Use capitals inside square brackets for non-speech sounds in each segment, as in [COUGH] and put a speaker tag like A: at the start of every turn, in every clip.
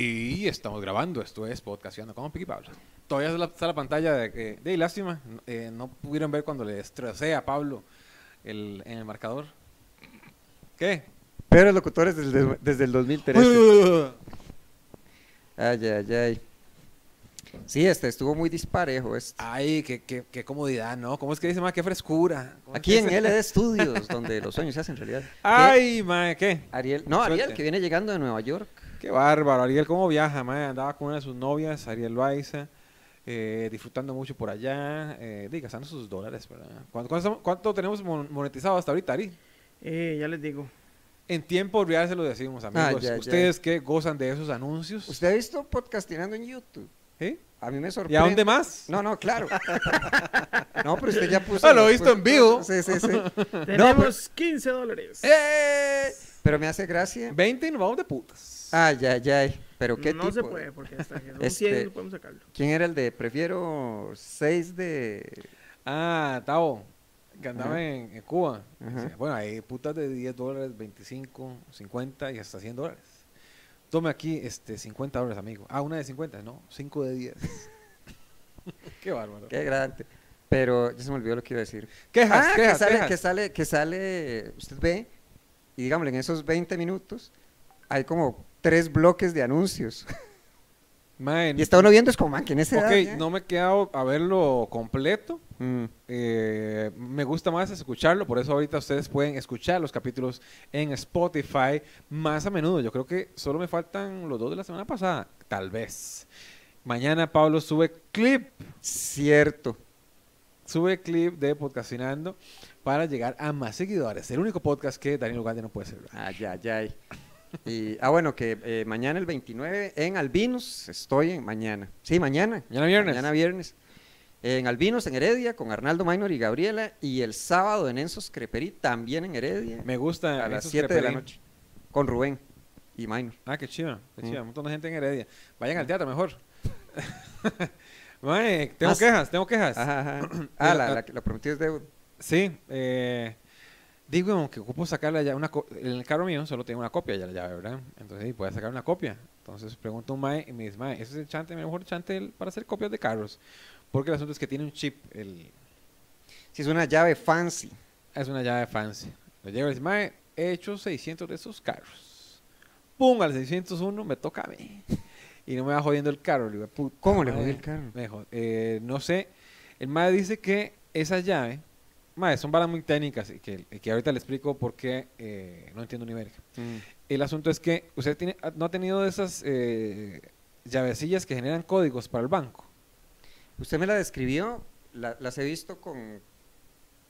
A: Y estamos grabando, esto es Podcastando con Piqui Pablo. Todavía está la, está la pantalla de que, de lástima, eh, no pudieron ver cuando le destrocé a Pablo el, en el marcador. ¿Qué?
B: Pero locutores desde, desde el 2013. Ay, ay, ay. Sí, este estuvo muy disparejo. Este.
A: Ay, qué, qué, qué comodidad, ¿no? ¿Cómo es que dice, ma? Qué frescura. ¿Cómo es
B: Aquí en? LD [LAUGHS] Studios, donde los sueños se hacen realidad. ¿Qué?
A: Ay, ma, ¿qué?
B: Ariel, no, Ariel, que viene llegando de Nueva York.
A: Qué bárbaro. Ariel, ¿cómo viaja, ma? Andaba con una de sus novias, Ariel Loaiza, eh, disfrutando mucho por allá, eh, di, gastando sus dólares, ¿verdad? ¿Cuánto, cuánto, cuánto tenemos mon- monetizado hasta ahorita, Ari?
C: Eh, ya les digo.
A: En tiempo real se lo decimos, amigos.
B: ya, ya.
A: Ustedes que gozan de esos anuncios.
B: ¿Usted ha visto podcastinando en YouTube?
A: ¿Sí?
B: A mí me
A: ¿Y
B: sorprende.
A: a dónde más?
B: No, no, claro. [LAUGHS] no, pero usted ya puso.
A: Ah, lo he visto en vivo.
B: Sí, sí, sí.
C: Tenemos 15 dólares.
A: ¡Eh!
B: Pero me hace gracia.
A: 20 y nos vamos de putas.
B: Ay, ay, ay. Pero qué
C: no se
B: tipo.
C: puede porque hasta que [LAUGHS] son
B: Este-
C: 100 no podemos sacarlo.
B: ¿Quién era el de prefiero 6 de.
A: Ah, Tavo, que andaba
B: Ajá.
A: en, en Cuba.
B: Ajá.
A: Decía, Bueno, hay putas de 10 dólares, 25, 50 y hasta 100 dólares. Tome aquí este, 50 dólares, amigo. Ah, una de 50, no, 5 de 10. [LAUGHS] Qué bárbaro.
B: Qué grande. Pero ya se me olvidó lo que iba a decir.
A: Quejas,
B: ah,
A: quejas,
B: que sale,
A: quejas.
B: que sale, que sale, usted ve, y digámosle, en esos 20 minutos hay como tres bloques de anuncios. [LAUGHS] Y está uno viendo, es como, man, que en ese
A: Ok, no me he quedado a verlo completo.
B: Mm.
A: Eh, me gusta más escucharlo, por eso ahorita ustedes pueden escuchar los capítulos en Spotify más a menudo. Yo creo que solo me faltan los dos de la semana pasada, tal vez. Mañana Pablo sube clip,
B: Cierto.
A: Sube clip de Podcastinando para llegar a más seguidores. El único podcast que Daniel Ugalde no puede ser.
B: Ay, ay, ay. Y, ah, bueno, que eh, mañana el 29 en Albinos, estoy en mañana. Sí, mañana.
A: Mañana viernes.
B: Mañana viernes. En Albinos, en Heredia, con Arnaldo Minor y Gabriela. Y el sábado en Ensos Creperí, también en Heredia,
A: Me gusta.
B: a las
A: esos
B: 7 de la noche. Con Rubén y Minor.
A: Ah, qué chido, qué
B: Mm.
A: chido. Un montón de gente en Heredia. Vayan al teatro mejor. [LAUGHS] Mae, tengo
B: Más-
A: quejas, tengo quejas.
B: Ajá, ajá. [CLEARS THROAT] Ah, la, la, la prometida es deuda.
A: Sí, eh, digo que ocupo sacarla ya una en el carro mío solo tengo una copia ya la llave, ¿verdad? Entonces sí, voy a sacar una copia. Entonces pregunto a un mae y me dice, mae, ese es el chante, el mejor chante para hacer copias de carros. Porque el asunto es que tiene un chip, el,
B: Si es una llave fancy.
A: es una llave fancy. Lo llevo y dice, mae, he hecho 600 de esos carros. Pum, al 601 me toca a mí. Y no me va jodiendo el carro. Le digo, "Puta
B: ¿Cómo le
A: madre".
B: jodió el carro?
A: Me eh, no sé. El mae dice que esa llave, mae, son varas muy técnicas y que, que ahorita le explico por qué eh, no entiendo ni verga.
B: Mm.
A: El asunto es que usted tiene, no ha tenido esas eh, llavecillas que generan códigos para el banco.
B: Usted me la describió, la- las he visto con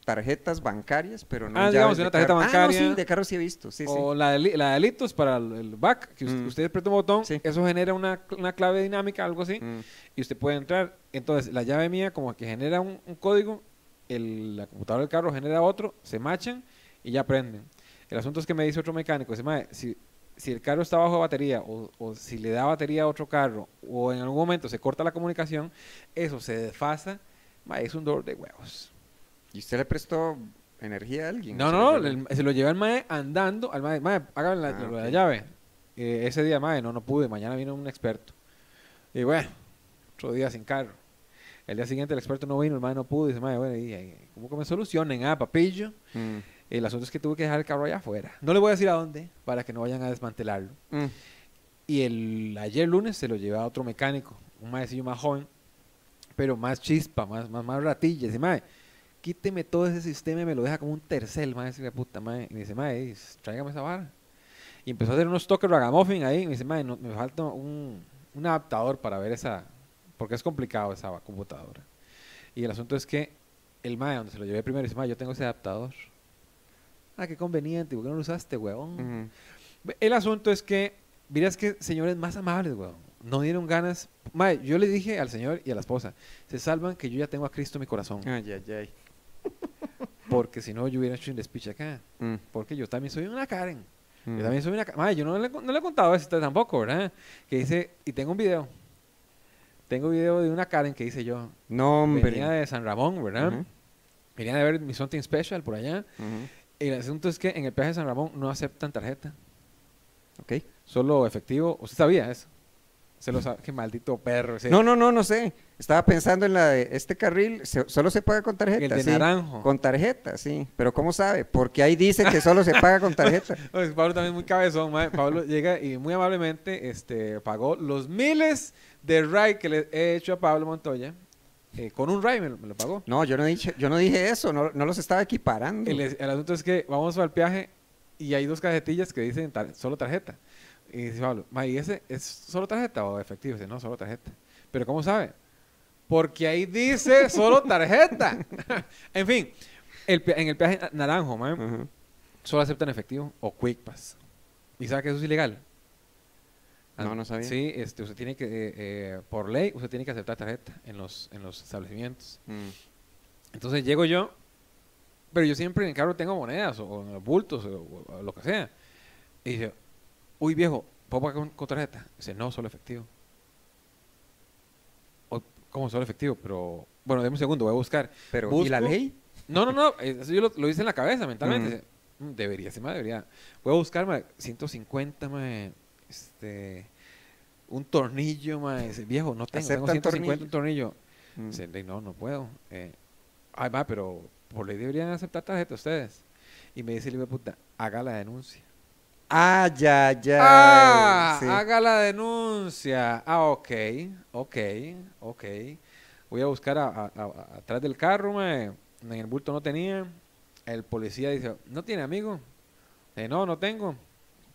B: tarjetas bancarias, pero no
A: Ah, digamos,
B: de
A: una tarjeta
B: carro. Ah, no,
A: bancaria.
B: sí, de carro sí he visto, sí, sí.
A: o la de, la de litos para el, back, que
B: Mm.
A: usted aprieta un botón,
B: Sí.
A: eso genera una, una clave dinámica, algo así,
B: Mm.
A: y usted puede entrar. Entonces, la llave mía como que genera un, un código, el, la computadora del carro genera otro, se machan y ya prenden. El asunto es que me dice otro mecánico, dice, "Mae, si, si el carro está bajo de batería o, o si le da batería a otro carro o en algún momento se corta la comunicación, eso se desfasa, mae, es un dolor de huevos.
B: ¿Y usted le prestó energía a alguien?
A: No,
B: ¿Se
A: no, no, se lo lleva el mae andando, al mae, mae, hágame la,
B: Ah,
A: la llave. Eh, ese día, mae, no, no pude, mañana vino un experto. Y bueno, otro día sin carro. El día siguiente el experto no vino, el mae no pudo, y dice, mae, bueno, y, y, ¿cómo que me solucionen? Ah, papillo.
B: Mm.
A: El asunto es que tuve que dejar el carro allá afuera. No le voy a decir a dónde, para que no vayan a desmantelarlo.
B: Mm.
A: Y el ayer lunes se lo llevé a otro mecánico, un maecillo más joven, pero más chispa, más, más, más ratilla. Dice, mae, quíteme todo ese sistema y me lo deja como un tercel, hijo de puta, mae. Y me dice, ey, tráigame esa vara. Y empezó a hacer unos toques ragamuffin ahí. Y me dice, no, me falta un, un adaptador para ver esa, porque es complicado esa computadora. Y el asunto es que el mae, donde se lo llevé primero, dice, mae, yo tengo ese adaptador. Ah, qué conveniente, ¿por qué no lo usaste?
B: Mm.
A: El asunto es que, miras que señores más amables, weón. No dieron ganas. Mae, yo le dije al señor y a la esposa, se salvan que yo ya tengo a Cristo en mi corazón.
B: Ay, ay, ay.
A: Porque si no, yo hubiera hecho un despiche acá.
B: Mm.
A: Porque yo también soy una Karen.
B: Mm.
A: Yo también soy una Karen. Mae, yo no le, no le he contado usted tampoco, ¿verdad? Que dice, y tengo un video. Tengo video de una Karen que hice yo.
B: No, hombre.
A: Venía de San Ramón, ¿verdad?
B: Ujú.
A: Venía de ver mi Something Special por allá.
B: Ujú.
A: El asunto es que en el peaje de San Ramón no aceptan tarjeta.
B: Ok.
A: Solo efectivo. ¿Usted sabía eso? Se lo sabe. Qué maldito perro. sí.
B: No, no, no, no sé. Estaba pensando en la de este carril, se- solo se paga con tarjeta.
A: El de
B: sí.
A: naranjo.
B: Con tarjeta, sí. Pero ¿cómo sabe? Porque ahí dice que solo se paga con tarjeta. [LAUGHS]
A: Pues, Pablo también es muy cabezón, mae. Pablo llega y muy amablemente este, pagó los miles de ride que le he hecho a Pablo Montoya. eh, con un ride me, lo- me lo pagó.
B: No, yo no dije, yo no dije eso, no, no los estaba equiparando.
A: El, el asunto es que vamos al viaje y hay dos cajetillas que dicen tar- solo tarjeta. Y dice Pablo, "Ma, ¿y ese es solo tarjeta o efectivo? Dice, no, solo tarjeta. ¿Pero cómo sabe? Porque ahí dice solo tarjeta. [LAUGHS] en fin, el, en el na- naranjo,
B: Ujú.
A: solo aceptan efectivo o Quick Pass. ¿Y sabe que eso es ilegal?
B: No, no sabía.
A: Sí, este, usted tiene que, eh, eh, por ley, usted tiene que aceptar tarjeta en los, en los establecimientos.
B: Mm.
A: Entonces llego yo, pero yo siempre en el carro tengo monedas o, o en los bultos o, o lo que sea. Y dice, uy viejo, ¿puedo pagar con, con tarjeta? Dice, no, solo efectivo. ¿Cómo solo efectivo? Pero, bueno, deme un segundo, voy a buscar.
B: Pero, ¿y la ley?
A: No, no, no, eso yo lo, lo hice en la cabeza mentalmente.
B: Mm.
A: "Mm, Debería, sí, ma, debería. Voy a buscar, ma, 150, ma, este, un tornillo, ma, dice, viejo, no tengo, tengo
B: ¿Aceptan
A: 150 un tornillo.
B: Mm.
A: Dice, "Ey, no, no puedo. Eh, ay, va, pero por ley deberían aceptar tarjeta ustedes. Y me dice el hijo de puta, haga la denuncia.
B: Ah, ya, ya.
A: ah,
B: sí.
A: haga la denuncia. Ah, ok, ok, ok. Voy a buscar a- a- a- atrás del carro, mae. en el bulto no tenía. El policía dice, ¿no tiene amigo? Eh, no, no tengo.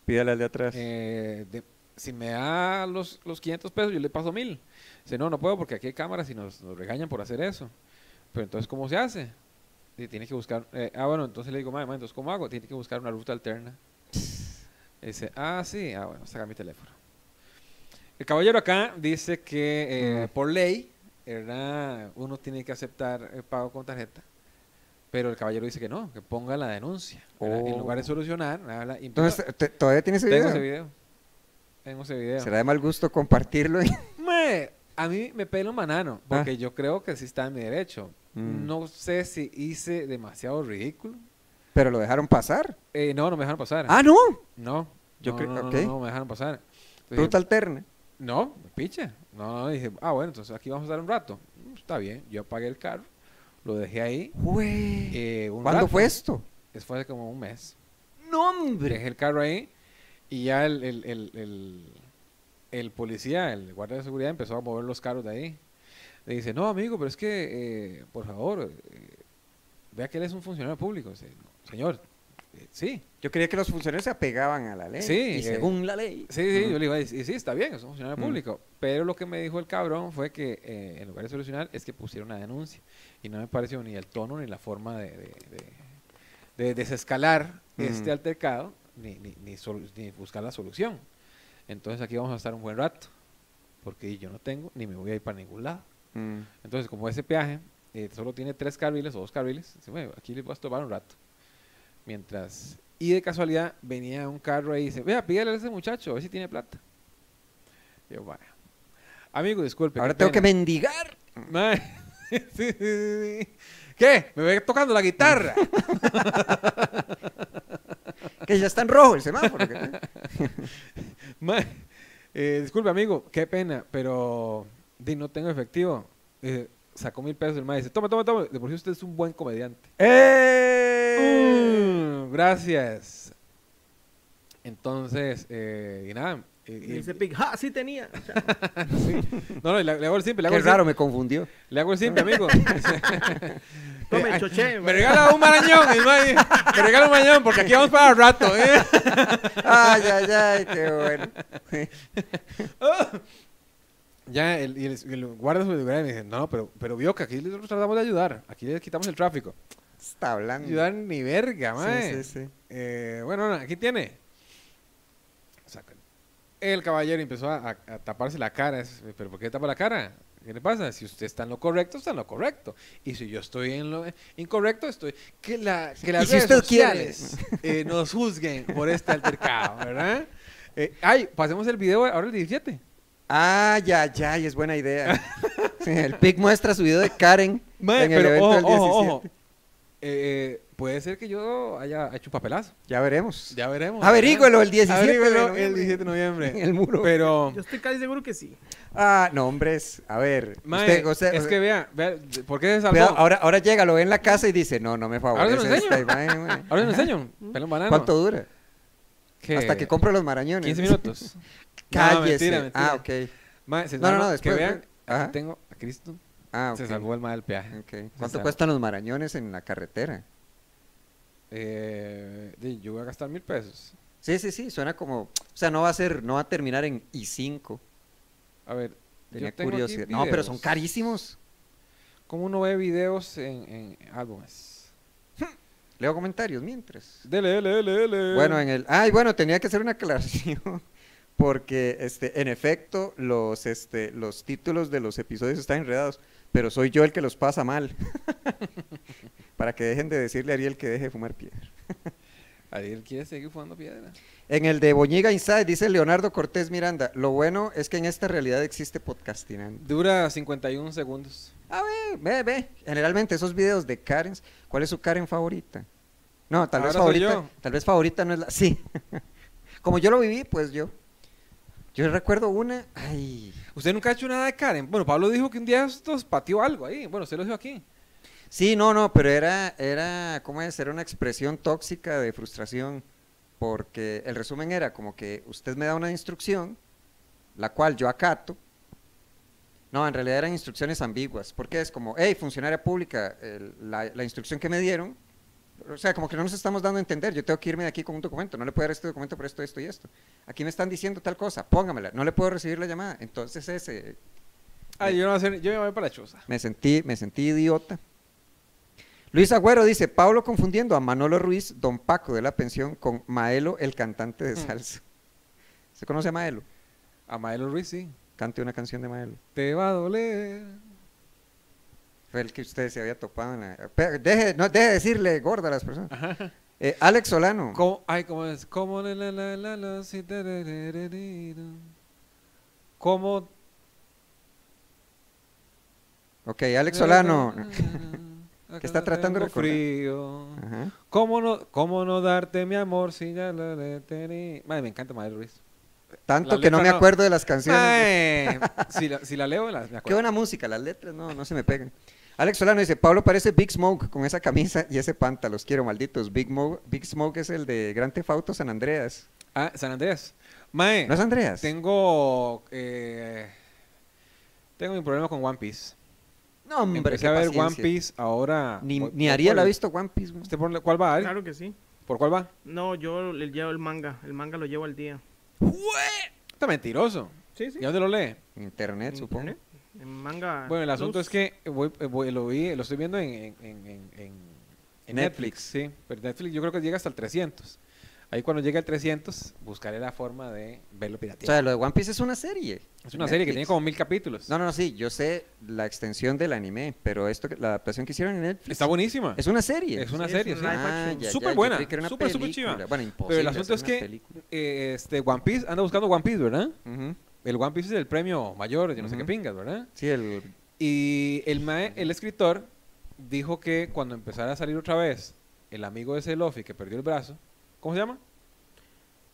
B: Pídale al de atrás.
A: Eh, de- si me da los, los 500 pesos, yo le paso mil. Dice, no, no puedo porque aquí hay cámaras y nos, nos regañan por hacer eso. Pero entonces, ¿cómo se hace? Y tiene que buscar, eh, ah, bueno, entonces le digo, madre, entonces, ¿cómo hago? Tiene que buscar una ruta alterna. Dice, ah, sí, ah, bueno, saca mi teléfono. El caballero acá dice que eh, por ley, ¿verdad? uno tiene que aceptar el pago con tarjeta. Pero el caballero dice que no, que ponga la denuncia. ¿verdad? En
B: Oh.
A: lugar de solucionar, habla- y
B: Entonces, ¿te- ¿todavía tienes ese
A: tengo
B: video?
A: ese video. Tengo ese video.
B: Será de mal gusto compartirlo. [LAUGHS]
A: A mí me pela un banano, porque yo creo que sí está en mi derecho.
B: Ah. Mm.
A: No sé si hice demasiado ridículo.
B: Pero lo dejaron pasar.
A: Eh, no, no me dejaron pasar.
B: Ah, no.
A: no.
B: yo creo-
A: no, no,
B: ok.
A: no, no me dejaron pasar. Entonces
B: Ruta alterna.
A: no, piche. No, no, dije, ah, bueno, entonces aquí vamos a estar un rato. Mm, Está bien, yo apagué el carro, lo dejé ahí. Eh, un
B: ¿Cuándo
A: rato.
B: fue esto?
A: Eso fue hace como un mes.
B: No,
A: Dejé el carro ahí y ya el, el, el, el, policía, el guardia de seguridad, empezó a mover los carros de ahí. Le dice, no, amigo, pero es que, eh, por favor, vea que él es un funcionario público. Dice, "No, señor, eh, sí,
B: Yo creía que los funcionarios se apegaban a la ley.
A: Sí,
B: Y
A: eh,
B: según la ley.
A: sí, sí, yo le iba a decir, sí, está bien, es un funcionario
B: Mm.
A: público. Pero lo que me dijo el cabrón fue que eh, en lugar de solucionar es que pusiera una denuncia. Y no me pareció ni el tono ni la forma de, de, de- de desescalar este altercado ni, ni, ni, ni buscar la solución. Entonces aquí vamos a estar un buen rato. Porque yo no tengo ni me voy a ir para ningún lado.
B: Mm.
A: Entonces, como ese peaje eh, solo tiene tres carriles o dos carriles, dice, "Bueno, aquí les voy a tomar un rato. Mientras, y de casualidad venía un carro ahí y dice, vea, pídele a ese muchacho, a ver si tiene plata. Y yo, vaya. Amigo, disculpe.
B: Ahora tengo que
A: pena".
B: mendigar. [LAUGHS]
A: Sí, sí, sí. ¿Qué? ¿Me voy tocando la guitarra? [LAUGHS]
B: Que ya está en rojo el semáforo. [LAUGHS]
A: eh, disculpe, amigo, qué pena, pero di, no tengo efectivo. Eh, sacó mil pesos el maestro. Dice, toma, toma, toma. De por sí usted es un buen comediante.
B: ¡Eh!
A: Mm, gracias. Entonces, eh, y nada. y-
C: Y
A: y-
C: dice Pig, ¡ja! Sí tenía. [LAUGHS]
A: sí. No, no, le, le hago el simple. Le hago
B: Qué
A: el
B: raro,
A: simple,
B: me confundió.
A: le hago el simple, [LAUGHS] amigo. [LAUGHS]
C: Tome, choché.
A: me regala un marañón. mae, me regala un marañón porque aquí vamos para el rato. ¿eh?
B: Ay, ay, ay, qué bueno.
A: Ya el, y el, y el guardia de seguridad me dice, no, pero, pero vio que aquí nosotros tratamos de ayudar. Aquí le quitamos el tráfico.
B: Está hablando.
A: Ayudar ni verga, mae.
B: Sí, sí, sí.
A: Eh, bueno, no, aquí tiene. El caballero empezó a, taparse la cara. Es, ¿Pero por qué tapa la cara? ¿Qué le pasa? Si usted está en lo correcto, está en lo correcto. Y si yo estoy en lo incorrecto, estoy... Que, la, que las [LAUGHS]
B: Y
A: redes sociales eh, nos juzguen por este altercado, ¿verdad? Eh, ay, pasemos el video ahora el 17.
B: Ah, ya, ya, y es buena idea. [LAUGHS] Sí, el PIC muestra su video de Karen en el
A: pero
B: evento
A: ojo,
B: del 17.
A: ojo, ojo. Eh, puede ser que yo haya hecho un papelazo.
B: Ya veremos.
A: Ya veremos.
B: Averígüelo el 17 de
A: Averígüelo
B: noviembre.
A: el 17 de noviembre. [LAUGHS]
B: En el muro.
A: Pero,
C: Yo estoy casi seguro que sí.
B: Ah, no, hombres. A ver.
A: mae,
B: usted- usted-
A: es que vea, vea, ¿por qué se salvó?
B: Cuidado, ahora, ahora llega, lo ve en la casa y dice, no, no me
A: Ahora se lo
B: favorece esta
A: enseño.
B: imagen.
A: Ahora me enseño. Pelo banano.
B: ¿Cuánto dura?
A: ¿Qué?
B: Hasta que compro los marañones.
A: 15 minutos. [LAUGHS]
B: Cállese.
A: No, mentira, mentira.
B: Ah, ok.
A: Se
B: No, no, no,
A: que
B: después,
A: vean,
B: después. Ajá.
A: aquí tengo a Cristo.
B: Ah.
A: Se salvó el mal del peaje.
B: ¿Cuánto cuestan los marañones en la carretera?
A: Eh, yo voy a gastar mil pesos.
B: Sí, sí, sí, suena como, o sea, no va a ser, no va a terminar en I5.
A: A ver,
B: Tenía
A: yo tengo aquí
B: curiosidad. No, pero son carísimos.
A: ¿Cómo uno ve videos en, en álbumes?
B: Leo comentarios mientras.
A: Dele, dele, dele, dele.
B: Bueno, en el, ay, bueno, tenía que hacer una aclaración porque, este, en efecto, los, este, los títulos de los episodios están enredados, pero soy yo el que los pasa mal. [LAUGHS] Para que dejen de decirle a Ariel que deje de fumar piedra. [LAUGHS]
A: Ariel quiere seguir fumando piedra.
B: En el de Boñiga Inside dice Leonardo Cortés Miranda, lo bueno es que en esta realidad existe podcastinando.
A: Dura 51 segundos.
B: A ver, ve, ve. Generalmente esos videos de Karen, ¿cuál es su Karen favorita? No, tal vez
A: Ahora
B: favorita, tal vez favorita no es la, [LAUGHS] sí. Como yo lo viví, pues yo. Yo recuerdo una, ay,
A: ¿Usted nunca ha hecho nada de Karen? Bueno, Pablo dijo que un día estos pateó algo ahí. Bueno, usted lo dijo aquí.
B: sí, no, no, pero era, era, ¿cómo es? Era una expresión tóxica de frustración, porque el resumen era como que usted me da una instrucción, la cual yo acato. No, en realidad eran instrucciones ambiguas, porque es como, hey, funcionaria pública, el- la, la instrucción que me dieron, o sea, como que no nos estamos dando a entender, yo tengo que irme de aquí con un documento, no le puedo dar este documento por esto, esto y esto. Aquí me están diciendo tal cosa, póngamela, no le puedo recibir la llamada. Entonces ese,
A: Ah, yo no yo me voy para la choza.
B: me sentí, me sentí idiota. Luis Agüero dice, Pablo confundiendo a Manolo Ruiz, don Paco de la pensión, con Maelo, el cantante de
A: Mm.
B: salsa. ¿Se conoce a Maelo?
A: A Maelo Ruiz, sí.
B: Cante una canción de Maelo.
A: Te va a doler.
B: Fue el que usted se había topado en la... Deje, no, deje de decirle gorda a las personas. Eh, Alex Solano.
A: ¿Cómo? Ay, ¿cómo es? ¿Cómo la la la la la si. ¿Cómo?
B: Ok, Alex Solano. [LAUGHS]
A: Que
B: está tratando de
A: frío.
B: Ajá.
A: ¿Cómo no, ¿Cómo no darte mi amor si ya lo le tení? Madre, me encanta Maelo Ruiz.
B: Tanto
A: La
B: que no me
A: no.
B: acuerdo de las canciones.
A: Ay, si, la, si la leo, la, me [LAUGHS]
B: Qué
A: acuerdo.
B: buena música, las letras no, no se me pegan. Alex Solano dice, Pablo parece Big Smoke con esa camisa y ese panta, los quiero malditos. Big, Mo- Big Smoke es el de Gran Theft Auto San Andreas.
A: Ah, San Andreas. Mae,
B: ¿No es Andreas?
A: tengo... Eh, tengo mi problema con One Piece.
B: No, hombre,
A: Empecé
B: qué
A: a ver One. Piece ahora...
B: Ni, ni Ariel ha visto One Piece. güey.
A: ¿Usted por cuál va, Ari?
C: Claro que sí.
A: ¿Por cuál va?
C: No, yo le llevo el manga. El manga lo llevo al día.
A: Está mentiroso.
C: Sí, sí.
A: ¿Y dónde lo lee?
B: Internet, supongo.
C: Internet. En manga.
A: Bueno, el asunto
C: Plus.
A: es que voy- eh, voy- lo vi, lo estoy viendo en, en- en- en- en- en Netflix.
B: Netflix.
A: sí. Pero Netflix yo creo que llega hasta el 300. Ahí cuando llegue el 300, buscaré la forma de verlo
B: O
A: pirateado.
B: sea, lo de One Piece es una serie.
A: es una serie que tiene como mil capítulos.
B: No, no, no, sí, yo sé la extensión del anime, pero esto, que- la adaptación que hicieron en Netflix.
A: Está buenísima.
B: Es una serie.
A: Es una
C: Sí,
A: serie,
C: es
B: Ah, ya,
A: Súper
B: yo
A: buena,
B: una
A: súper, súper chiva.
B: Bueno, imposible
A: Pero el asunto es
B: una
A: que eh, este, One Piece, anda buscando One Piece, ¿verdad?
B: Ujú.
A: El One Piece es el premio mayor, yo no sé qué pingas, ¿verdad?
B: Sí, el...
A: Y el, mae- el escritor dijo que cuando empezara a salir otra vez el amigo de ese Luffy que perdió el brazo, ¿cómo se llama?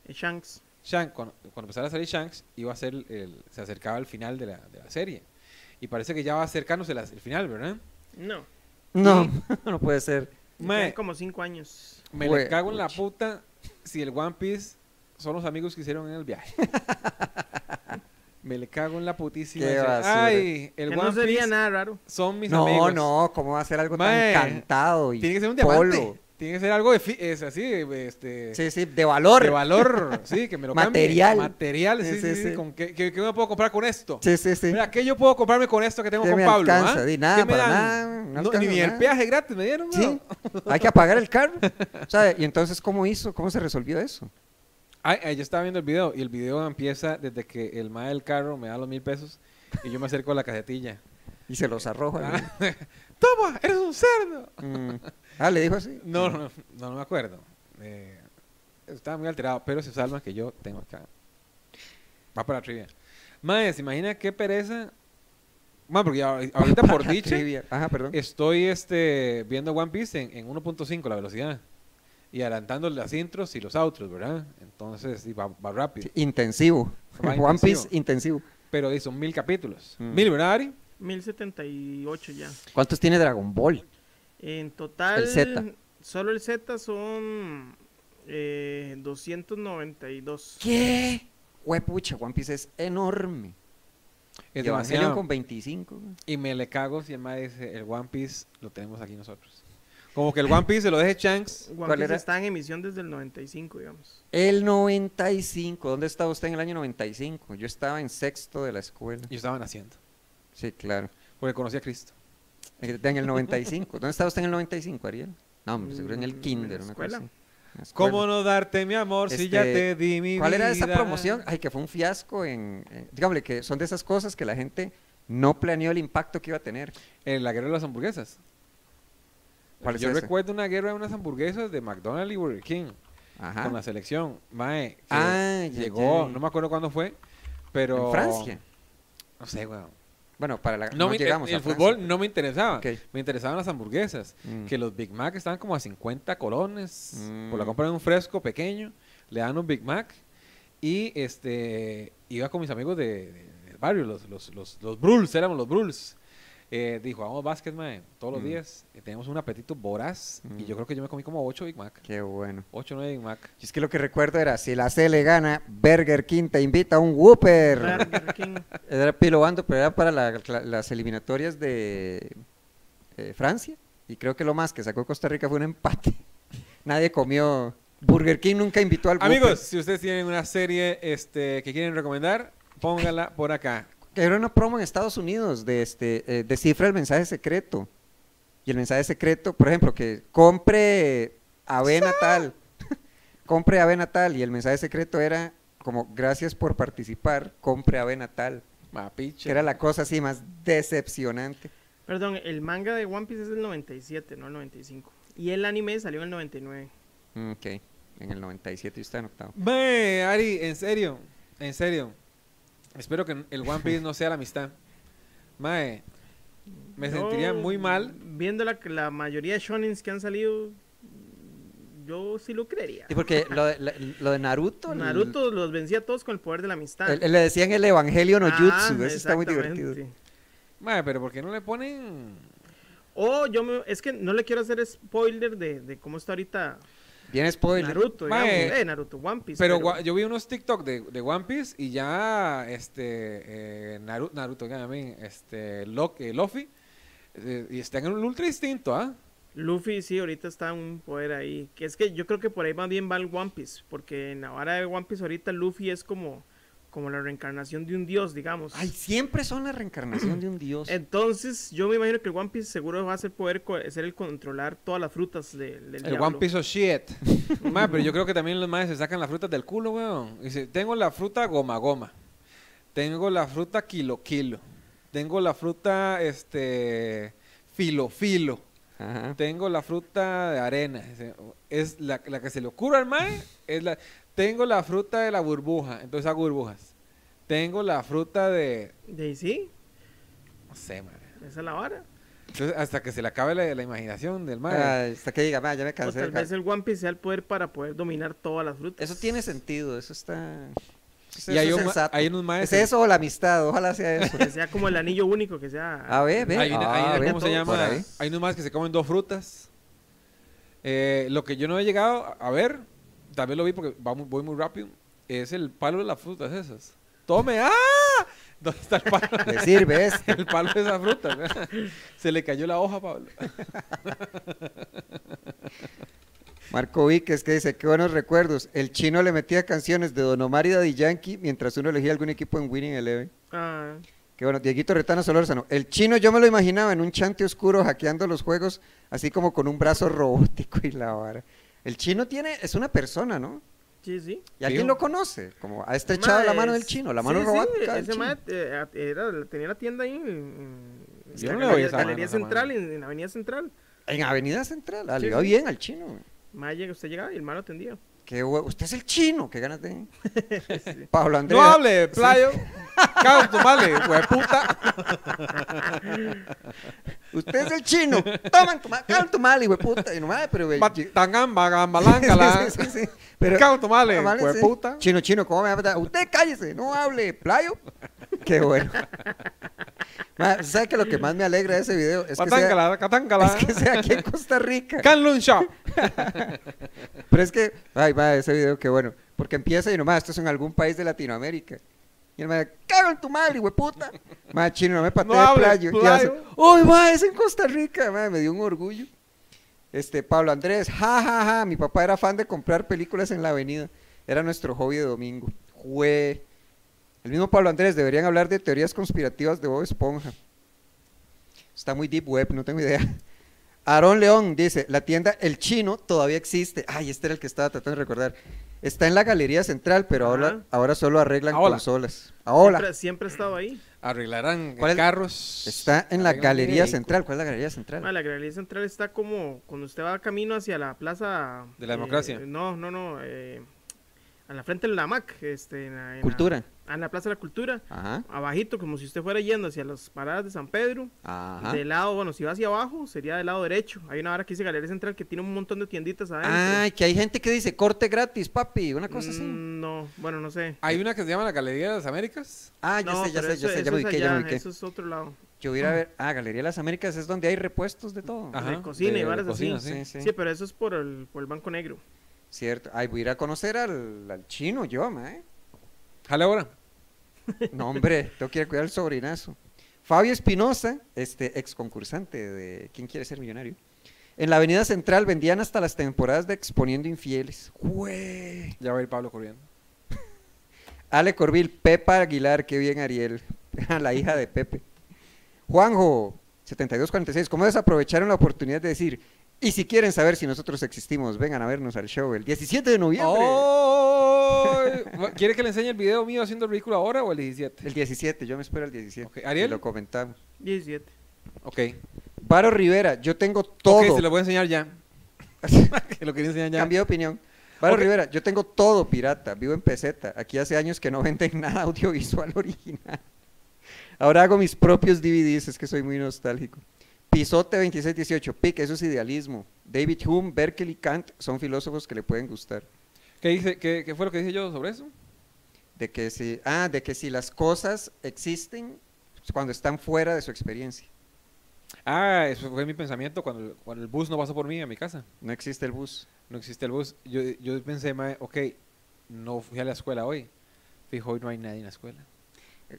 C: Eh, Shanks.
A: Shanks, cuando, cuando empezara a salir Shanks, iba a ser el, se acercaba al final de la, de la serie. Y parece que ya va acercándose la- el final, ¿verdad?
C: No.
B: No, no [LAUGHS] puede ser.
C: Me
A: Mae,
C: como cinco años.
A: me
B: Jue-
A: le cago en la puta si el One Piece son los amigos que hicieron en el viaje. [LAUGHS] me le cago en la putísima.
B: Qué basura.
A: Ay, el
C: Que
A: One
C: no sería
A: Piece
C: nada raro.
A: son mis
B: no,
A: amigos.
B: no, ¿cómo va a ser algo
A: Mae,
B: tan cantado y
A: Tiene que ser un diamante.
B: polo?
A: Tiene que ser algo de fi- es así, este,
B: Sí, sí, de valor.
A: de valor, sí, que me lo cambie.
B: Material.
A: Material, sí,
B: Sí,
A: sí,
B: sí,
A: sí,
B: sí.
A: con ¿qué, qué, qué me puedo comprar con esto?
B: Sí, sí, sí.
A: Mira, ¿qué yo puedo comprarme con esto que tengo
B: ¿Qué
A: con
B: me
A: Pablo?
B: alcanza?
A: ah?
B: Di, nada,
A: ¿Qué me
B: para
A: dan?
B: nada, no
A: No,
B: alcanza
A: ni, ni el peaje gratis me dieron,
B: Sí,
A: no.
B: hay que apagar el carro. O sea, y entonces, ¿cómo hizo? ¿Cómo se resolvió eso?
A: Ay, ay, yo estaba viendo el video y el video empieza desde que el mae del carro me da los mil pesos y yo me acerco a la cajetilla.
B: Y se los arroja.
A: Ah, [LAUGHS] ¡Toma! ¡Eres un cerdo!
B: Mm. Ah, le dijo así.
A: No, no, no, no, me acuerdo. Eh, estaba muy alterado, pero se salva que yo tengo acá. Va para la trivia. Mae, ¿se imagina qué pereza Man, porque [LAUGHS] ahorita por dicha
B: trivia. Ajá, perdón.
A: estoy este, viendo One Piece en, en 1.5 la velocidad. Y adelantando las intros y los outros, ¿verdad? Entonces sí, va, va rápido.
B: Sí, Intensivo.
A: Va [LAUGHS]
B: One Piece
A: intensivo. Pero son mil capítulos.
B: Mm.
A: Mil, ¿verdad, Ari?
C: 1078 ya.
B: ¿Cuántos tiene Dragon Ball?
C: En total,
B: El Z.
C: solo el Z son eh, 292.
B: ¿Qué? Huepucha, One Piece es enorme.
A: Es demasiado.
B: con 25. güey.
A: Y me le cago si el dice, el One Piece lo tenemos aquí nosotros. Como que el One Piece se lo deje Shanks.
C: One
B: ¿Cuál
C: Piece
B: era?
C: está en emisión desde el 95, digamos.
B: El 95. ¿Dónde estaba usted en el año 95? Yo estaba en sexto de la escuela.
A: Y estaban haciendo.
B: Sí, claro.
A: Porque conocí a Cristo.
B: En en el 95. ¿Dónde estaba usted en el 95, Ariel? No, hombre, seguro en
C: Mm,
B: el
C: en
B: kinder. una cosa
C: escuela.
B: así. En la escuela.
A: ¿Cómo no darte mi amor si ya
B: Este,
A: te di mi
B: ¿Cuál era esa promoción? Ay, que fue un fiasco en, en- Dígame, que son de esas cosas que la gente no planeó el impacto que iba a tener.
A: En la guerra de las hamburguesas.
B: ¿Cuál es
A: Yo
B: ese?
A: recuerdo una guerra de unas hamburguesas de McDonald's y Burger King
B: Ajá.
A: con la selección. Mae,
B: Ah, ya,
A: llegó,
B: ya.
A: no me acuerdo cuándo fue, pero...
B: En Francia.
A: No sé, weón.
B: Bueno, para la.
A: No, me inter-
B: llegamos
A: el
B: a
A: fútbol
B: Francia.
A: no me interesaba.
B: Ok.
A: Me interesaban las hamburguesas.
B: Mm.
A: Que los Big Mac estaban como a 50 colones. Por la
B: Mm.
A: compra de un fresco pequeño. Le dan un Big Mac. Y este iba con mis amigos de, de- del barrio, los, los, los, los Bruls, éramos los Bruls. Eh, dijo, vamos básquet, mae, todos los
B: Mm.
A: días. Y teníamos un apetito voraz. Y
B: Mm.
A: yo creo que yo me comí como 8 Big Mac.
B: Qué bueno.
A: 8 o 9 Big Mac.
B: Y es que lo que recuerdo era: si la C le gana, Burger King te invita a un Whopper.
C: Burger King. [LAUGHS]
B: Era pilobando, pero era para la- la- las eliminatorias de eh, Francia. Y creo que lo más que sacó Costa Rica fue un empate. [LAUGHS] Nadie comió. Burger King nunca invitó al Whopper.
A: Amigos, si ustedes tienen una serie este, que quieren recomendar, póngala por acá.
B: Que era una promo en Estados Unidos de este eh, descifra el mensaje secreto. Y el mensaje secreto, por ejemplo, que compre avena tal. [LAUGHS] compre avena tal. Y el mensaje secreto era como gracias por participar, compre avena tal.
A: Mapiche.
B: Que era la cosa así más decepcionante.
C: Perdón, el manga de One Piece es del 97, no el 95. Y el anime salió en el 99.
B: Mm, Ok, en el 97 y está en octavo.
A: Mae, Ari, en serio, en serio. Espero que el One Piece no sea la amistad. Mae, me
C: Yo,
A: sentiría muy mal.
C: Viendo la, la mayoría de shonens que han salido, yo sí lo creería.
B: Sí, porque lo de, lo de Naruto, el- [LAUGHS]
C: Naruto los vencía a todos con el poder de la amistad.
B: el- el- le decían el Evangelio no
C: Ah,
B: Jutsu, eso está muy divertido.
A: Mae, pero ¿por qué no le ponen?
C: O yo me, es que no le quiero hacer spoiler de, de cómo está ahorita
B: Bien spoiler.
C: Naruto, digamos. Eh, Naruto, One Piece.
A: Pero gua- yo vi unos TikTok de, de One Piece y ya este eh, Naruto, Naruto, mí, este Lo- eh, Luffy eh, y están en un ultra instinto, ¿ah?
C: Luffy sí, ahorita está un poder ahí. Que es que yo creo que por ahí más bien va el One Piece. Porque en la vara de One Piece ahorita Luffy es como, como la reencarnación de un dios, digamos.
B: Ay, siempre son la reencarnación de un dios.
C: Entonces, yo me imagino que el One Piece seguro va a ser poder ser el controlar todas las frutas de- del
A: El
C: diablo.
A: One Piece of shit. [LAUGHS] Mae, pero yo creo que también los maes se sacan las frutas del culo, weón. Dice, tengo la fruta goma goma. Tengo la fruta kilo kilo. Tengo la fruta este filo filo.
B: Ajá.
A: Tengo la fruta de arena. Es la, la que se le ocurre al mae. Es la, tengo la fruta de la burbuja. Entonces hago burbujas. Tengo la fruta de.
C: De ahí sí,
A: No sé, mae.
C: esa es la vara.
A: Entonces, hasta que se le acabe la, la imaginación del mae.
B: Ay, hasta que diga, "Ma, ya me
C: O
B: cansé.
C: tal
B: de
C: vez
B: ca-".
C: el One Piece sea el poder para poder dominar todas las frutas.
B: Eso tiene sentido, eso está... Eso,
A: y hay, un hay unos.
B: ¿Es eso o la amistad? Ojalá sea eso.
C: Que sea como el anillo único, que sea...
B: A ver, ve.
A: Hay, una- hay
B: Ah,
A: ¿Cómo se llama? Hay unos más que se comen dos frutas. Eh, lo que yo no he llegado a ver, tal vez lo vi porque va muy- voy muy rápido, es el palo de las frutas esas. Tome, ¡ah! [LAUGHS] ¿Dónde está el palo? [LAUGHS]
B: Le sirve [LAUGHS] es.
A: el palo de esa fruta. Se le cayó la hoja, Pablo.
B: Marco Víquez que dice, qué buenos recuerdos. El chino le metía canciones de Don Omar y Daddy Yankee mientras uno elegía algún equipo en Winning Eleven.
C: Ah,
B: Qué bueno, Dieguito Retano Solórzano. El chino yo me lo imaginaba en un chante oscuro hackeando los juegos, así como con un brazo robótico y la vara. El chino tiene, es una persona, ¿no?
C: sí, sí.
B: Y alguien lo conoce, como ha estrechado la mano del chino, la mano
C: sí,
B: robótica.
C: Sí,
B: del
C: ese
B: chino.
C: eh, era- tenía la tienda ahí en, en-
A: Yo
C: en
A: no
C: la galería,
A: mano,
C: Central, en, Avenida Central.
B: En Avenida Central, ah, le iba
C: sí.
B: bien al chino.
C: Mae, usted llegaba y el malo atendía.
B: Qué Usted es el chino, qué ganas de. [LAUGHS] Pablo Andrés.
A: No hable, playo. [LAUGHS] Cago tu madre, hueputa. [LAUGHS]
B: Usted es el chino. Toman tu madre, cago tu madre, puta. Y no madre, pero
A: Tangán, bagambalangala.
B: Sí, sí, sí, sí. Pero,
A: Cago tu madre,
B: Ah, vale, sí.
A: hueputa.
B: Chino, chino, ¿cómo me va a? Usted cállese, no hable, playo. Qué bueno. Ma, ¿Sabe que lo que más me alegra de ese video es que, sea, es que sea aquí en Costa Rica?
A: Canlun Shop. [LAUGHS]
B: Pero es que, ay, va, ese video, qué bueno. Porque empieza y nomás, esto es en algún país de Latinoamérica. Y el madre, cago en tu madre, hueputa. Madre, chino, no me patee
A: No hable,
B: playo. Y
A: playo.
B: hace, uy, ma, es en Costa Rica. Madre, me dio un orgullo. Este, Pablo Andrés, ja, ja, ja. Mi papá era fan de comprar películas en la avenida. Era nuestro hobby de domingo. Jue. El mismo Pablo Andrés, deberían hablar de teorías conspirativas de Bob Esponja. Está muy deep web, no tengo idea. Aarón León dice, la tienda El Chino todavía existe. Ay, este era el que estaba tratando de recordar. Está en la Galería Central, pero ahora, ahora solo arreglan
A: Ahora.
B: consolas. Ahora.
C: Siempre, siempre ha estado ahí.
A: Arreglarán
B: ¿Cuál es?
A: carros.
B: Está en la
A: arreglan
B: Galería
A: vehículos.
B: Central. ¿Cuál es la Galería Central?
C: Ah, la Galería Central está como cuando usted va camino hacia la plaza...
A: De la
C: eh,
A: democracia.
C: no, no, no. eh, a la frente de la MAC. Este, en la- en la-
B: Cultura.
C: ah, en la Plaza de la Cultura.
B: Ajá.
C: Abajito, como si usted fuera yendo hacia las paradas de San Pedro.
B: Ajá.
C: Del lado, bueno, si va hacia abajo, sería del lado derecho. Hay una hora que dice Galería Central que tiene un montón de tienditas adentro.
B: Ay, que hay gente que dice corte gratis, papi, una cosa así.
C: Mm, No, bueno, no sé.
A: Hay una que se llama la Galería de las Américas.
B: Ah, ya
C: no,
B: sé, ya sé, ya sé, ya me ubiqué, ya me ubiqué.
C: Eso es otro lado.
B: Yo voy a ver, ah, Galería de las Américas es donde hay repuestos de todo.
A: Ajá,
C: de cocina y
A: de
C: varas
A: cocina,
C: así.
A: sí.
B: Sí,
C: Sí.
B: sí.
C: pero eso es por el, por el Banco Negro.
B: Cierto. Ay, voy a ir a conocer al, al chino yo, mae.
A: Jale ahora. [LAUGHS]
B: No, hombre, tengo que ir a cuidar al sobrinazo. Fabio Espinosa, este ex concursante de ¿Quién quiere ser millonario? En la Avenida Central vendían hasta las temporadas de Exponiendo Infieles. ¡Jue!
A: Ya va a ir Pablo corriendo. [LAUGHS]
B: Ale Corbil, Pepa Aguilar, qué bien Ariel, [LAUGHS] la hija de Pepe. Juanjo, 7246, ¿cómo desaprovecharon la oportunidad de decir, y si quieren saber si nosotros existimos, vengan a vernos al show el 17 de noviembre?
A: ¡Ay! ¿Quiere que le enseñe el video mío haciendo el ridículo ahora o el 17?
B: El 17, yo me espero el 17.
A: Ok, ¿Ariel?
B: Y lo comentamos.
C: 17.
A: Ok.
B: Varo Rivera, yo tengo todo.
A: Ok, se lo voy a enseñar ya. [LAUGHS] que lo quería enseñar ya.
B: Cambié de opinión. Varo. Rivera, yo tengo todo pirata, vivo en peseta. Aquí hace años que no [LAUGHS] venden nada audiovisual [LAUGHS] original. Ahora hago mis propios DVDs, es que soy muy nostálgico. Pisote 2618, Pic, eso es idealismo. David Hume, Berkeley, Kant son filósofos que le pueden gustar.
A: ¿Qué, dice, qué, ¿Qué fue lo que dije yo sobre eso?
B: De que si, ah, de que si las cosas existen cuando están fuera de su experiencia.
A: Ah, eso fue mi pensamiento cuando, el- cuando el bus no pasó por mí a mi casa.
B: No existe el bus.
A: No existe el bus. Yo, yo pensé, mae, ok, no fui a la escuela hoy. Fijo, hoy no hay nadie en la escuela.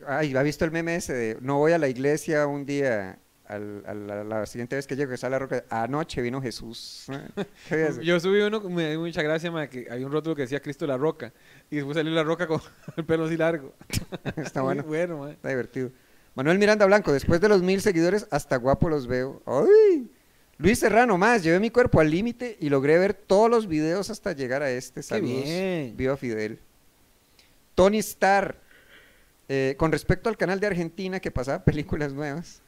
B: Ay, ¿ha visto el meme ese de no voy a la iglesia un día, al- a la, siguiente vez que llego, que sale la roca, anoche vino Jesús? [LAUGHS]
A: Yo subí uno, me dio mucha gracia, mae, que había un rótulo que decía Cristo la Roca. Y después salió la Roca con [LAUGHS] el pelo así largo. [LAUGHS]
B: Está bueno,
A: bueno,
B: está divertido. Manuel Miranda Blanco, después de los mil seguidores, hasta guapo los veo. ¡Ay! Luis Serrano, más, llevé mi cuerpo al límite y logré ver todos los videos hasta llegar a este. Saludos.
A: bien.
B: Viva Fidel. Tony Star, eh, con respecto al canal de Argentina que pasaba películas nuevas,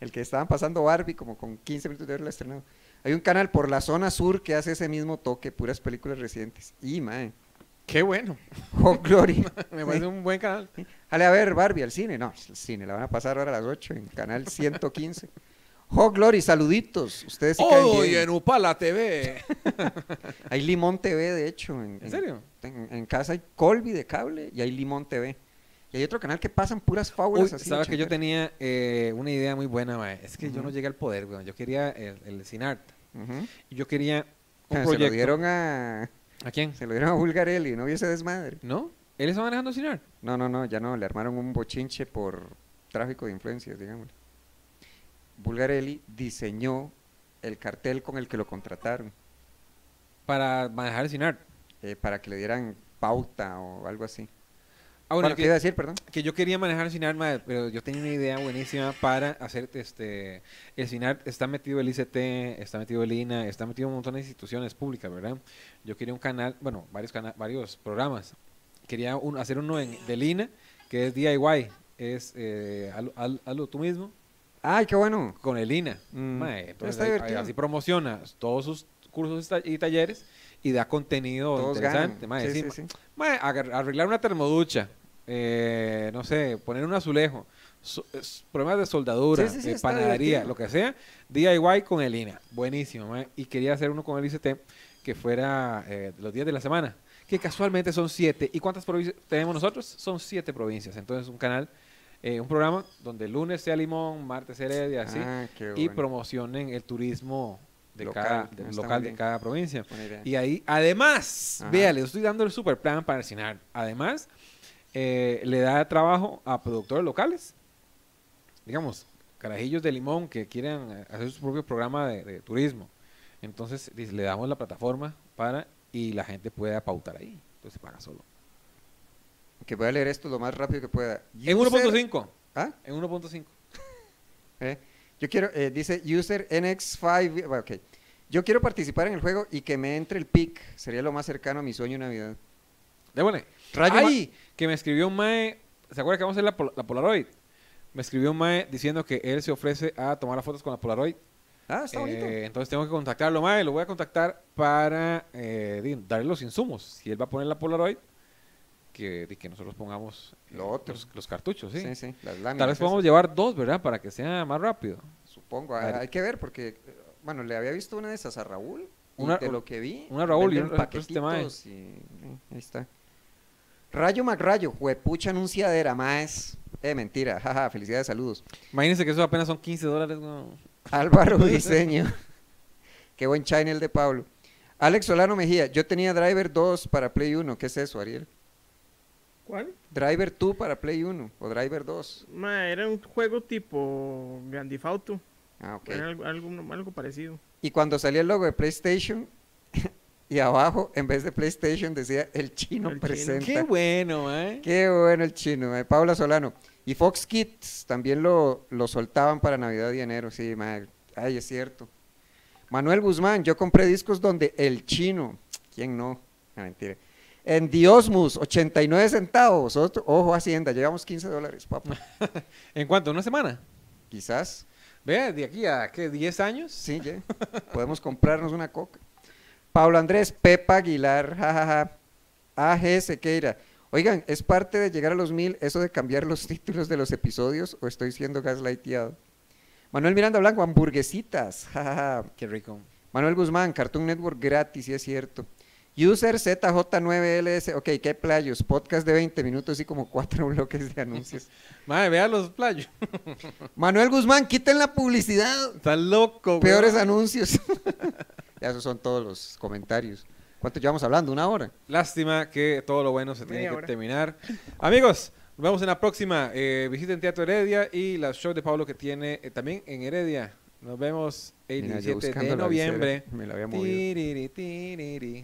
B: el que estaban pasando Barbie como con 15 minutos de haberla estrenado. Hay un canal por la zona sur que hace ese mismo toque, puras películas recientes. Y, mae,
A: Qué bueno.
B: oh, Glory. [LAUGHS]
A: Me parece un buen canal.
B: Dale a ver Barbie al cine. No, el cine la van a pasar ahora a las 8 en canal 115. Oh, Glory, saluditos. Ustedes caen
A: ¡Hoy
B: bien.
A: en Upala TV! [LAUGHS]
B: Hay Limón TV, de hecho. En,
A: ¿En serio?
B: En, en casa hay Colby de cable y hay Limón TV. Y hay otro canal que pasan puras fábulas
A: Uy,
B: así.
A: sabes que yo tenía eh, una idea muy buena, mae. Es que yo no llegué al poder, weón. Yo quería el, el Cinart. Y yo quería un [LAUGHS]
B: Se
A: proyecto.
B: lo dieron a...
A: ¿A quién?
B: Se lo dieron a Bulgarelli, no hubiese desmadre.
A: ¿No? ¿Él está manejando Cinart?
B: No, no, no, ya no, le armaron un bochinche por tráfico de influencias, digamos. Bulgarelli diseñó el cartel con el que lo contrataron
A: Para manejar el Cinart.
B: eh, para que le dieran pauta o algo así.
A: Ah, bueno,
B: Bueno, ¿qué
A: que,
B: iba a decir, perdón?
A: que yo quería manejar el Cinart, mae, pero yo tenía una idea buenísima para hacer este. El Cinart está metido el ICT, está metido el INA, está metido un montón de instituciones públicas, ¿verdad? Yo quería un canal, bueno, varios, cana- varios programas. Quería un- hacer uno en, del INA, que es DIY, es eh, hazlo- haz- hazlo tú mismo
B: ¡Ay, qué bueno!
A: con el INA.
B: Mm,
A: Mae, entonces
B: está
A: ahí-
B: divertido.
A: así promociona todos sus cursos y talleres y da contenido
B: Todos
A: interesante. mae,
B: Sí,
A: sí, mae, arreglar una termoducha, eh, no sé, poner un azulejo, so- es- problemas de soldadura, eh, panadería, lo que sea, DIY con el INA, buenísimo. mae, Y quería hacer uno con el ICT que fuera eh, los días de la semana, que casualmente son siete. ¿Y cuántas provincias tenemos nosotros? Son siete provincias. Entonces, un canal, eh, un programa donde el lunes sea Limón, martes Heredia, así,
B: Ah,
A: y promocionen el turismo de
B: Local,
A: cada, local de cada provincia. Y ahí, además,
B: Ajá.
A: vea, le estoy dando el super plan para el CINAR. Además, eh, le da trabajo a productores locales. Digamos, carajillos de limón que quieran eh, hacer su propio programa de, de turismo. Entonces, dice, le damos la plataforma para y la gente pueda pautar ahí. Entonces, paga solo.
B: Que voy a leer esto lo más rápido que pueda.
A: En
B: User-
A: 1.5.
B: ¿Ah?
A: En 1.5. [LAUGHS]
B: Eh, Yo quiero, eh, dice user NX5, bueno, ok. Yo quiero participar en el juego y que me entre el pick. Sería lo más cercano a mi sueño de Navidad.
A: Démosle.
B: Rayo
A: ¡Ay! Que me escribió un mae. ¿Se acuerda que vamos a hacer la, pol- la Polaroid? Me escribió un mae diciendo que él se ofrece a tomar las fotos con la Polaroid.
B: Ah, está bonito.
A: Eh, entonces tengo que contactarlo, mae. Lo voy a contactar para eh, di- darle los insumos. Si él va a poner la Polaroid, que, nosotros pongamos eh,
B: Lo otro.
A: Los, los cartuchos, ¿sí?
B: sí, sí, las láminas.
A: Tal vez podamos llevar dos, ¿verdad? Para que sea más rápido.
B: Supongo, hay, que ver porque, bueno, le había visto una de esas a Raúl.
A: Una-
B: de lo que vi.
A: una Raúl y un- este
B: paquetitos y, ahí está. Rayo Macrayo, juepucha anunciadera, más. Eh, mentira, [LAUGHS] jaja, felicidades, saludos.
A: Imagínense que eso apenas son 15 dólares. ¿no?
B: Álvaro [LAUGHS] Diseño. Qué buen channel de Pablo. Alex Solano Mejía, yo tenía Driver 2 para Play 1. ¿Qué es eso, Ariel?
C: ¿Cuál?
B: Driver 2 para Play 1 o Driver 2.
C: Ma, era un juego tipo Grand Theft Auto.
B: Ah, ok.
C: Era algo, algo, algo parecido.
B: Y cuando salía el logo de PlayStation [LAUGHS] y abajo, en vez de PlayStation, decía el chino
C: El chino.
B: presenta.
A: Qué bueno, ¿eh?
B: Qué bueno el chino, eh. Paula Solano. Y Fox Kids también lo, lo soltaban para Navidad y enero, sí. Ay, es cierto. Manuel Guzmán, yo compré discos donde el chino, ¿quién no? No, mentira. En Diosmus, 89 centavos. Otro- ojo, Hacienda, llevamos 15 dólares, papá. [LAUGHS]
A: ¿En cuánto? ¿Una semana?
B: Quizás,
A: Vea, de aquí a, ¿qué? ¿10 años?
B: sí. Podemos comprarnos una coca. Pablo Andrés, Pepa Aguilar, jajaja. AG Sequeira. Oigan, ¿es parte de llegar a los mil eso de cambiar los títulos de los episodios o estoy siendo gaslighteado? Manuel Miranda Blanco, hamburguesitas. jajaja.
A: Qué rico.
B: Manuel Guzmán, Cartoon Network gratis, sí es cierto. User ZJ9LS, ok, qué playos, podcast de 20 minutos y como cuatro [LAUGHS] bloques de anuncios.
A: Madre, vea los playos. [LAUGHS]
B: Manuel Guzmán, quiten la publicidad,
A: Está loco, güey.
B: peores anuncios. [LAUGHS] ya esos son todos los comentarios. ¿Cuánto llevamos hablando? ¿Una hora?
A: Lástima que todo lo bueno se tiene que
C: hora.
A: terminar. Amigos, nos vemos en la próxima. Eh, visiten Teatro Heredia y las shows de Pablo que tiene eh, también en Heredia. Nos vemos el
B: Mira, yo
A: 17
B: buscando
A: de
B: la
A: noviembre.
B: visera, me la había movido.
A: Tiriri, tiriri.